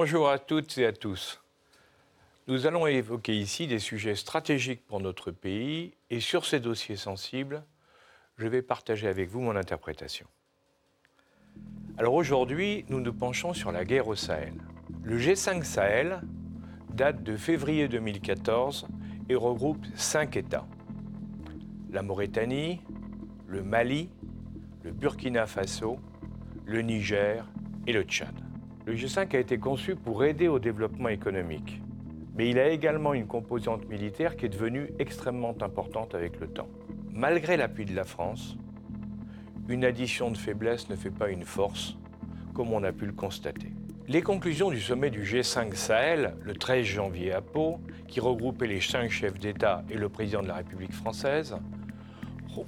Bonjour à toutes et à tous. Nous allons évoquer ici des sujets stratégiques pour notre pays et sur ces dossiers sensibles, je vais partager avec vous mon interprétation. Alors aujourd'hui, nous nous penchons sur la guerre au Sahel. Le G5 Sahel date de février 2014 et regroupe cinq États. La Mauritanie, le Mali, le Burkina Faso, le Niger et le Tchad. Le G5 a été conçu pour aider au développement économique, mais il a également une composante militaire qui est devenue extrêmement importante avec le temps. Malgré l'appui de la France, une addition de faiblesse ne fait pas une force, comme on a pu le constater. Les conclusions du sommet du G5 Sahel, le 13 janvier à Pau, qui regroupait les cinq chefs d'État et le président de la République française,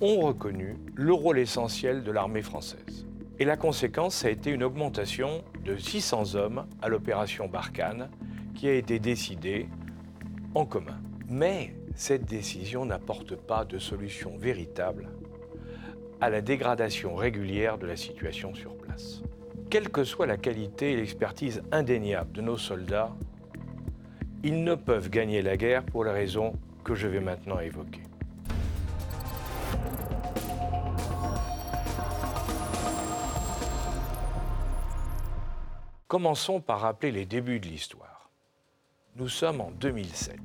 ont reconnu le rôle essentiel de l'armée française. Et la conséquence, ça a été une augmentation de 600 hommes à l'opération Barkhane, qui a été décidée en commun. Mais cette décision n'apporte pas de solution véritable à la dégradation régulière de la situation sur place. Quelle que soit la qualité et l'expertise indéniable de nos soldats, ils ne peuvent gagner la guerre pour les raisons que je vais maintenant évoquer. Commençons par rappeler les débuts de l'histoire. Nous sommes en 2007.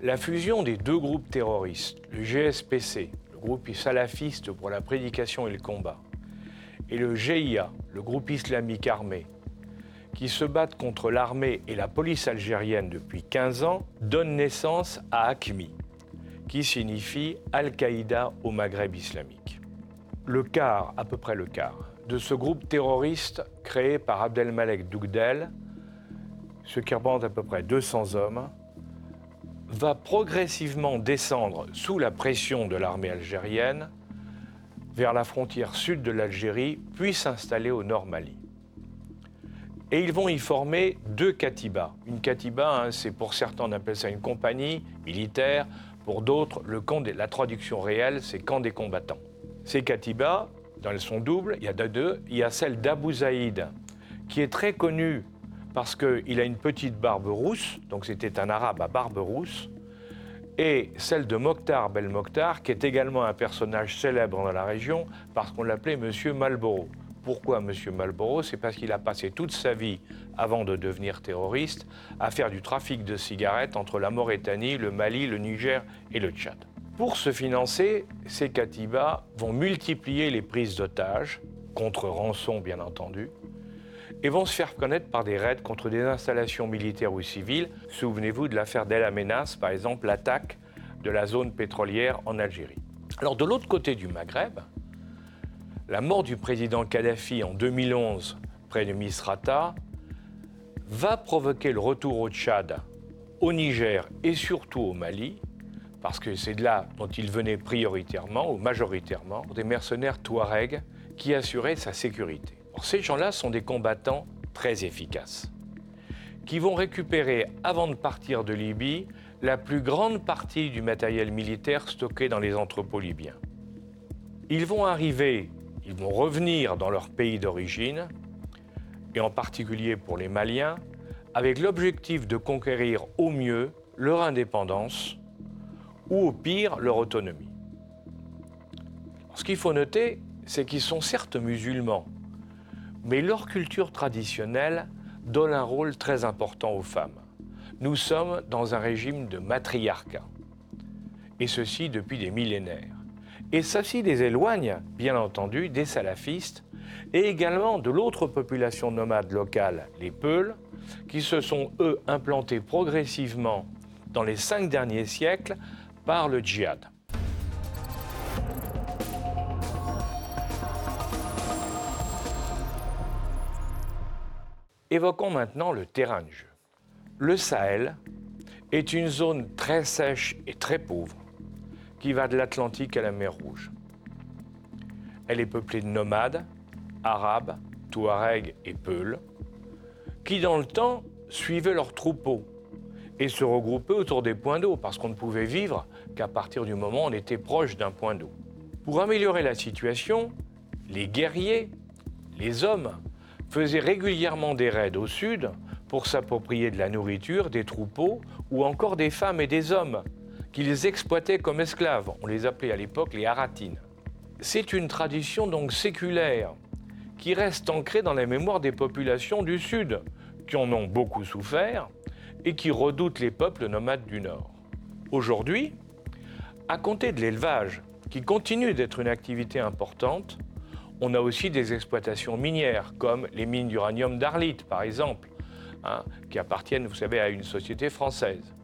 La fusion des deux groupes terroristes, le GSPC, le groupe salafiste pour la prédication et le combat, et le GIA, le groupe islamique armé, qui se battent contre l'armée et la police algérienne depuis 15 ans, donne naissance à ACMI, qui signifie Al-Qaïda au Maghreb islamique. Le quart, à peu près le quart, de ce groupe terroriste créé par Abdelmalek Dougdel, ce qui représente à peu près 200 hommes, va progressivement descendre sous la pression de l'armée algérienne vers la frontière sud de l'Algérie, puis s'installer au nord Mali. Et ils vont y former deux katibas. Une katiba, hein, c'est pour certains, on appelle ça une compagnie militaire, pour d'autres, camp la traduction réelle, c'est camp des combattants. Ces katibas dans son double, il y a deux. Il y a celle d'Abou Zaïd, qui est très connue parce qu'il a une petite barbe rousse, donc c'était un arabe à barbe rousse, et celle de Mokhtar Bel Mokhtar, qui est également un personnage célèbre dans la région parce qu'on l'appelait Monsieur Malboro. Pourquoi Monsieur Malboro? C'est parce qu'il a passé toute sa vie, avant de devenir terroriste, à faire du trafic de cigarettes entre la Mauritanie, le Mali, le Niger et le Tchad. Pour se financer, ces katibas vont multiplier les prises d'otages, contre rançon bien entendu, et vont se faire connaître par des raids contre des installations militaires ou civiles. Souvenez-vous de l'affaire d'El Amenas, par exemple, l'attaque de la zone pétrolière en Algérie. Alors de l'autre côté du Maghreb, la mort du président Kadhafi en 2011 près de Misrata va provoquer le retour au Tchad, au Niger et surtout au Mali parce que c'est de là dont il venait prioritairement ou majoritairement, des mercenaires touaregs qui assuraient sa sécurité. ces gens-là sont des combattants très efficaces, qui vont récupérer, avant de partir de Libye, la plus grande partie du matériel militaire stocké dans les entrepôts libyens. Ils vont arriver, ils vont revenir dans leur pays d'origine, et en particulier pour les Maliens, avec l'objectif de conquérir au mieux leur indépendance ou au pire leur autonomie. Ce qu'il faut noter, c'est qu'ils sont certes musulmans, mais leur culture traditionnelle donne un rôle très important aux femmes. Nous sommes dans un régime de matriarcat, et ceci depuis des millénaires. Et ceci les éloigne, bien entendu, des salafistes et également de l'autre population nomade locale, les Peuls, qui se sont, eux, implantés progressivement dans les cinq derniers siècles par le djihad. Évoquons maintenant le terrain de jeu. Le Sahel est une zone très sèche et très pauvre qui va de l'Atlantique à la mer Rouge. Elle est peuplée de nomades, arabes, touaregs et peuls, qui dans le temps suivaient leurs troupeaux et se regrouper autour des points d'eau, parce qu'on ne pouvait vivre qu'à partir du moment où on était proche d'un point d'eau. Pour améliorer la situation, les guerriers, les hommes, faisait régulièrement des raids au sud pour s'approprier de la nourriture, des troupeaux ou encore des femmes et des hommes qu'ils exploitaient comme esclaves. On les appelait à l'époque les haratines. C'est une tradition donc séculaire qui reste ancrée dans la mémoire des populations du Sud, qui en ont beaucoup souffert et qui redoutent les peuples nomades du Nord. Aujourd'hui, à compter de l'élevage, qui continue d'être une activité importante, on a aussi des exploitations minières, comme les mines d'uranium d'Arlit, par exemple, hein, qui appartiennent, vous savez, à une société française,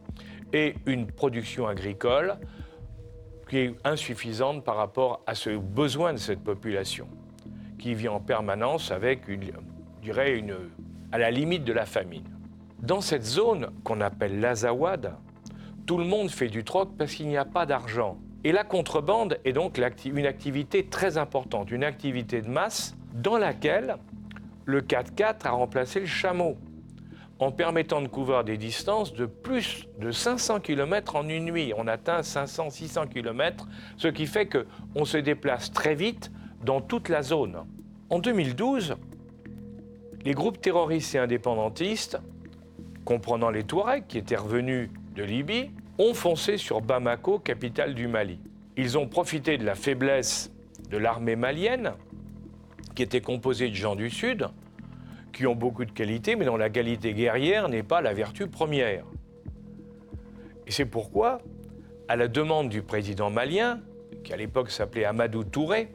et une production agricole qui est insuffisante par rapport à ce besoin de cette population, qui vit en permanence avec, une, je une, à la limite de la famine. Dans cette zone qu'on appelle l'Azawad, tout le monde fait du troc parce qu'il n'y a pas d'argent. Et la contrebande est donc une activité très importante, une activité de masse dans laquelle le 4x4 a remplacé le chameau en permettant de couvrir des distances de plus de 500 km en une nuit. On atteint 500-600 km, ce qui fait qu'on se déplace très vite dans toute la zone. En 2012, les groupes terroristes et indépendantistes, comprenant les Touaregs qui étaient revenus de Libye, ont foncé sur Bamako, capitale du Mali. Ils ont profité de la faiblesse de l'armée malienne, qui était composée de gens du Sud, qui ont beaucoup de qualités, mais dont la qualité guerrière n'est pas la vertu première. Et c'est pourquoi, à la demande du président malien, qui à l'époque s'appelait Amadou Touré,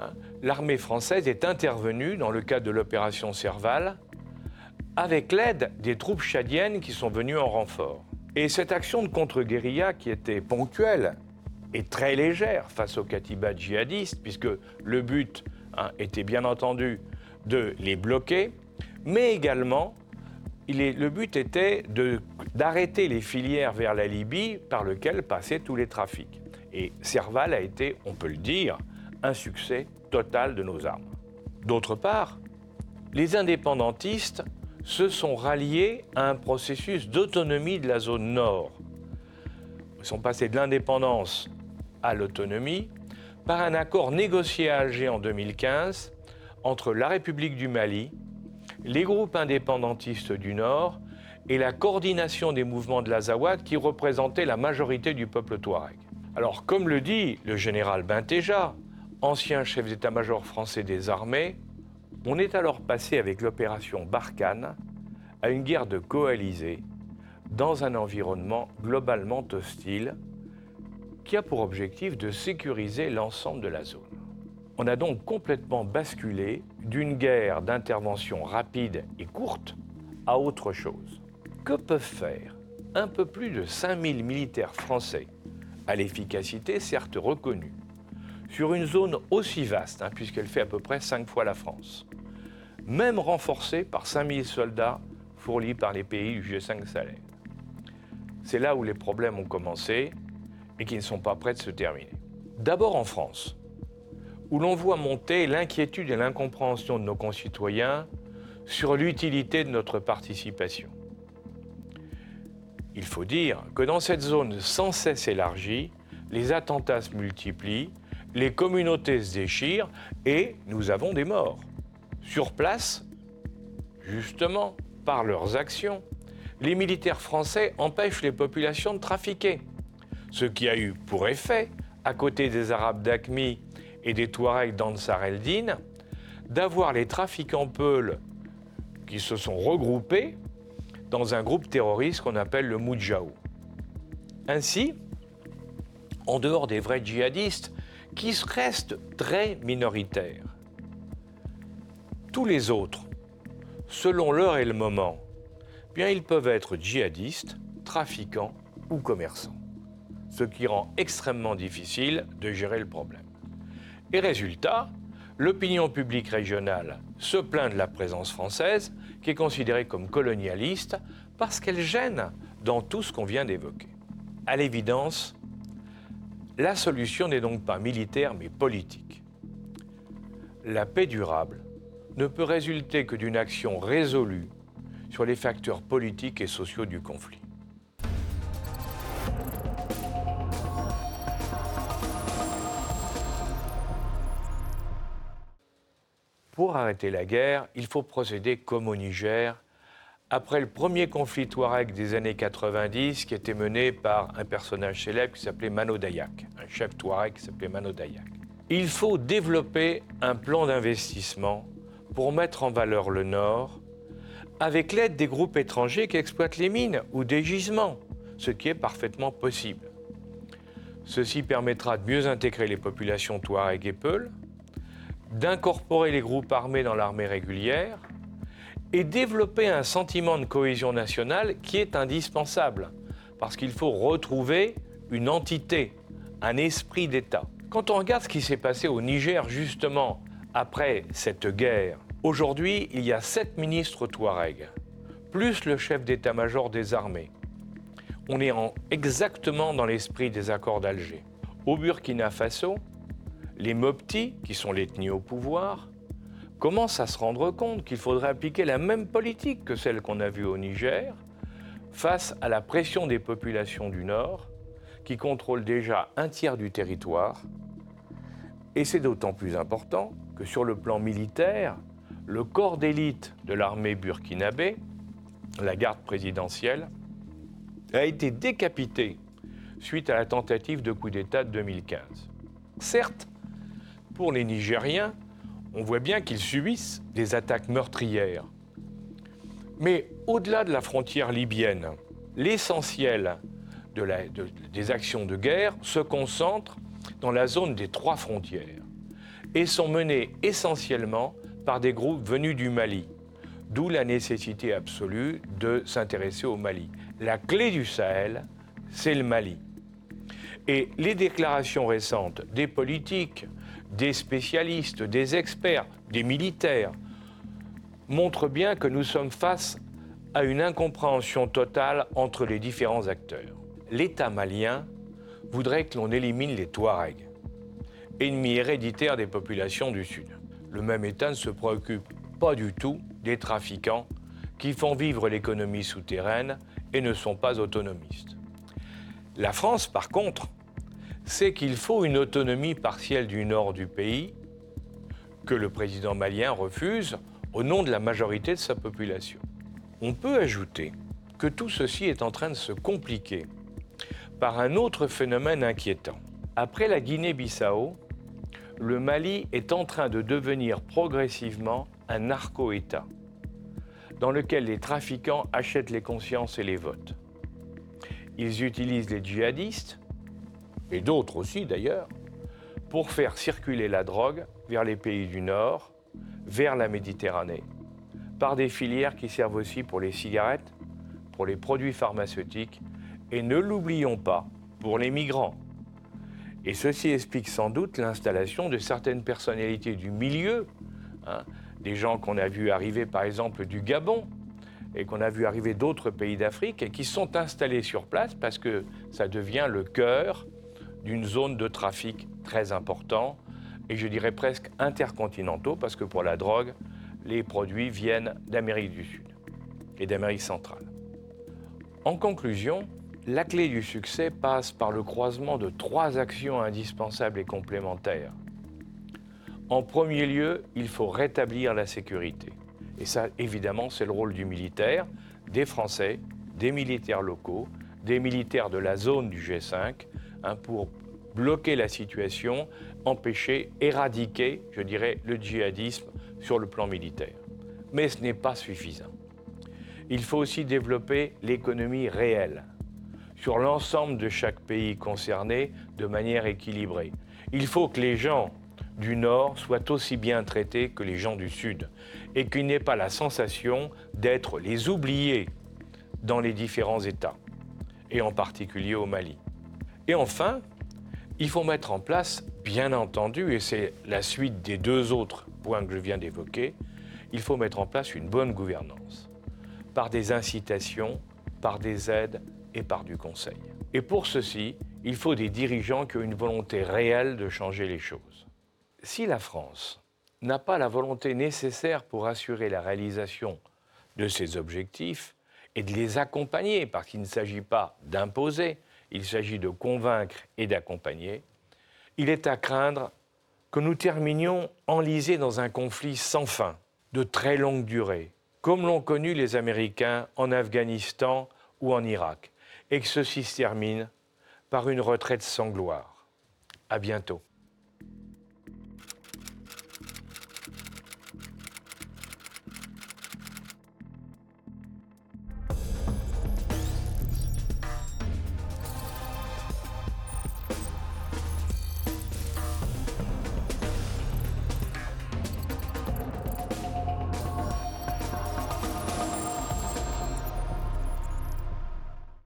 hein, l'armée française est intervenue dans le cadre de l'opération Serval avec l'aide des troupes tchadiennes qui sont venues en renfort. Et cette action de contre-guérilla qui était ponctuelle et très légère face aux katibas djihadistes, puisque le but hein, était bien entendu de les bloquer, mais également, le but était d'arrêter les filières vers la Libye par lesquelles passaient tous les trafics. Et Serval a été, on peut le dire, un succès total de nos armes. D'autre part, les indépendantistes se sont ralliés à un processus d'autonomie de la zone nord. Ils sont passés de l'indépendance à l'autonomie par un accord négocié à Alger en 2015 entre la République du Mali, les groupes indépendantistes du Nord et la coordination des mouvements de l'Azawad qui représentaient la majorité du peuple touareg. Alors, comme le dit le général Benteja, ancien chef d'état-major français des armées, on est alors passé avec l'opération Barkhane à une guerre de coalisés dans un environnement globalement hostile qui a pour objectif de sécuriser l'ensemble de la zone. On a donc complètement basculé d'une guerre d'intervention rapide et courte à autre chose. Que peuvent faire un peu plus de 5000 militaires français, à l'efficacité certes reconnue, sur une zone aussi vaste, hein, puisqu'elle fait à peu près 5 fois la France, même renforcée par 5000 soldats fournis par les pays du G5 Sahel. C'est là où les problèmes ont commencé et qui ne sont pas prêts de se terminer. D'abord en France, où l'on voit monter l'inquiétude et l'incompréhension de nos concitoyens sur l'utilité de notre participation. Il faut dire que dans cette zone sans cesse élargie, les attentats se multiplient, les communautés se déchirent et nous avons des morts. Sur place, justement, par leurs actions, les militaires français empêchent les populations de trafiquer, ce qui a eu pour effet, à côté des Arabes d'Aqmi et des Touaregs d'Ansar el-Din, d'avoir les trafiquants peuls qui se sont regroupés dans un groupe terroriste qu'on appelle le Moudjaou. Ainsi, en dehors des vrais djihadistes, qui restent très minoritaires, tous les autres, selon l'heure et le moment, bien ils peuvent être djihadistes, trafiquants ou commerçants, ce qui rend extrêmement difficile de gérer le problème. Et résultat, l'opinion publique régionale se plaint de la présence française, qui est considérée comme colonialiste, parce qu'elle gêne dans tout ce qu'on vient d'évoquer. À l'évidence, la solution n'est donc pas militaire mais politique. La paix durable ne peut résulter que d'une action résolue sur les facteurs politiques et sociaux du conflit. Pour arrêter la guerre, il faut procéder comme au Niger, après le premier conflit Touareg des années 90 qui était mené par un personnage célèbre qui s'appelait Mano Dayak, un chef Touareg qui s'appelait Mano Dayak. Il faut développer un plan d'investissement pour mettre en valeur le Nord avec l'aide des groupes étrangers qui exploitent les mines ou des gisements, ce qui est parfaitement possible. Ceci permettra de mieux intégrer les populations Touareg et Peul, d'incorporer les groupes armés dans l'armée régulière et développer un sentiment de cohésion nationale qui est indispensable, parce qu'il faut retrouver une entité, un esprit d'État. Quand on regarde ce qui s'est passé au Niger justement après cette guerre, aujourd'hui il y a sept ministres Touareg, plus le chef d'état-major des armées. On est exactement dans l'esprit des accords d'Alger. Au Burkina Faso, les Mopti, qui sont l'ethnie au pouvoir, commencent à se rendre compte qu'il faudrait appliquer la même politique que celle qu'on a vue au Niger face à la pression des populations du Nord qui contrôlent déjà un tiers du territoire. Et c'est d'autant plus important que sur le plan militaire, le corps d'élite de l'armée burkinabé, la garde présidentielle, a été décapité suite à la tentative de coup d'État de 2015. Certes, pour les Nigériens, on voit bien qu'ils subissent des attaques meurtrières. Mais au-delà de la frontière libyenne, l'essentiel des actions de guerre se concentre dans la zone des trois frontières et sont menées essentiellement par des groupes venus du Mali, d'où la nécessité absolue de s'intéresser au Mali. La clé du Sahel, c'est le Mali. Et les déclarations récentes des politiques, des spécialistes, des experts, des militaires, montrent bien que nous sommes face à une incompréhension totale entre les différents acteurs. L'État malien voudrait que l'on élimine les Touaregs, ennemis héréditaires des populations du Sud. Le même État ne se préoccupe pas du tout des trafiquants qui font vivre l'économie souterraine et ne sont pas autonomistes. La France, par contre, c'est qu'il faut une autonomie partielle du nord du pays que le président malien refuse au nom de la majorité de sa population. On peut ajouter que tout ceci est en train de se compliquer par un autre phénomène inquiétant. Après la Guinée-Bissau, le Mali est en train de devenir progressivement un narco-État, dans lequel les trafiquants achètent les consciences et les votes. Ils utilisent les djihadistes, et d'autres aussi d'ailleurs, pour faire circuler la drogue vers les pays du Nord, vers la Méditerranée, par des filières qui servent aussi pour les cigarettes, pour les produits pharmaceutiques, et ne l'oublions pas, pour les migrants. Et ceci explique sans doute l'installation de certaines personnalités du milieu, hein, des gens qu'on a vus arriver par exemple du Gabon, et qu'on a vu arriver d'autres pays d'Afrique, et qui sont installés sur place parce que ça devient le cœur d'une zone de trafic très important et je dirais presque intercontinentaux parce que pour la drogue, les produits viennent d'Amérique du Sud et d'Amérique centrale. En conclusion, la clé du succès passe par le croisement de trois actions indispensables et complémentaires. En premier lieu, il faut rétablir la sécurité. Et ça, évidemment, c'est le rôle du militaire, des Français, des militaires locaux, des militaires de la zone du G5, Hein, pour bloquer la situation, empêcher, éradiquer, je dirais, le djihadisme sur le plan militaire. Mais ce n'est pas suffisant. Il faut aussi développer l'économie réelle sur l'ensemble de chaque pays concerné de manière équilibrée. Il faut que les gens du Nord soient aussi bien traités que les gens du Sud et qu'il n'y ait pas la sensation d'être les oubliés dans les différents États, et en particulier au Mali. Et enfin, il faut mettre en place, bien entendu, et c'est la suite des deux autres points que je viens d'évoquer, il faut mettre en place une bonne gouvernance, par des incitations, par des aides et par du conseil. Et pour ceci, il faut des dirigeants qui ont une volonté réelle de changer les choses. Si la France n'a pas la volonté nécessaire pour assurer la réalisation de ses objectifs et de les accompagner, parce qu'il ne s'agit pas d'imposer, il s'agit de convaincre et d'accompagner, il est à craindre que nous terminions enlisés dans un conflit sans fin, de très longue durée, comme l'ont connu les Américains en Afghanistan ou en Irak, et que ceci se termine par une retraite sans gloire. À bientôt.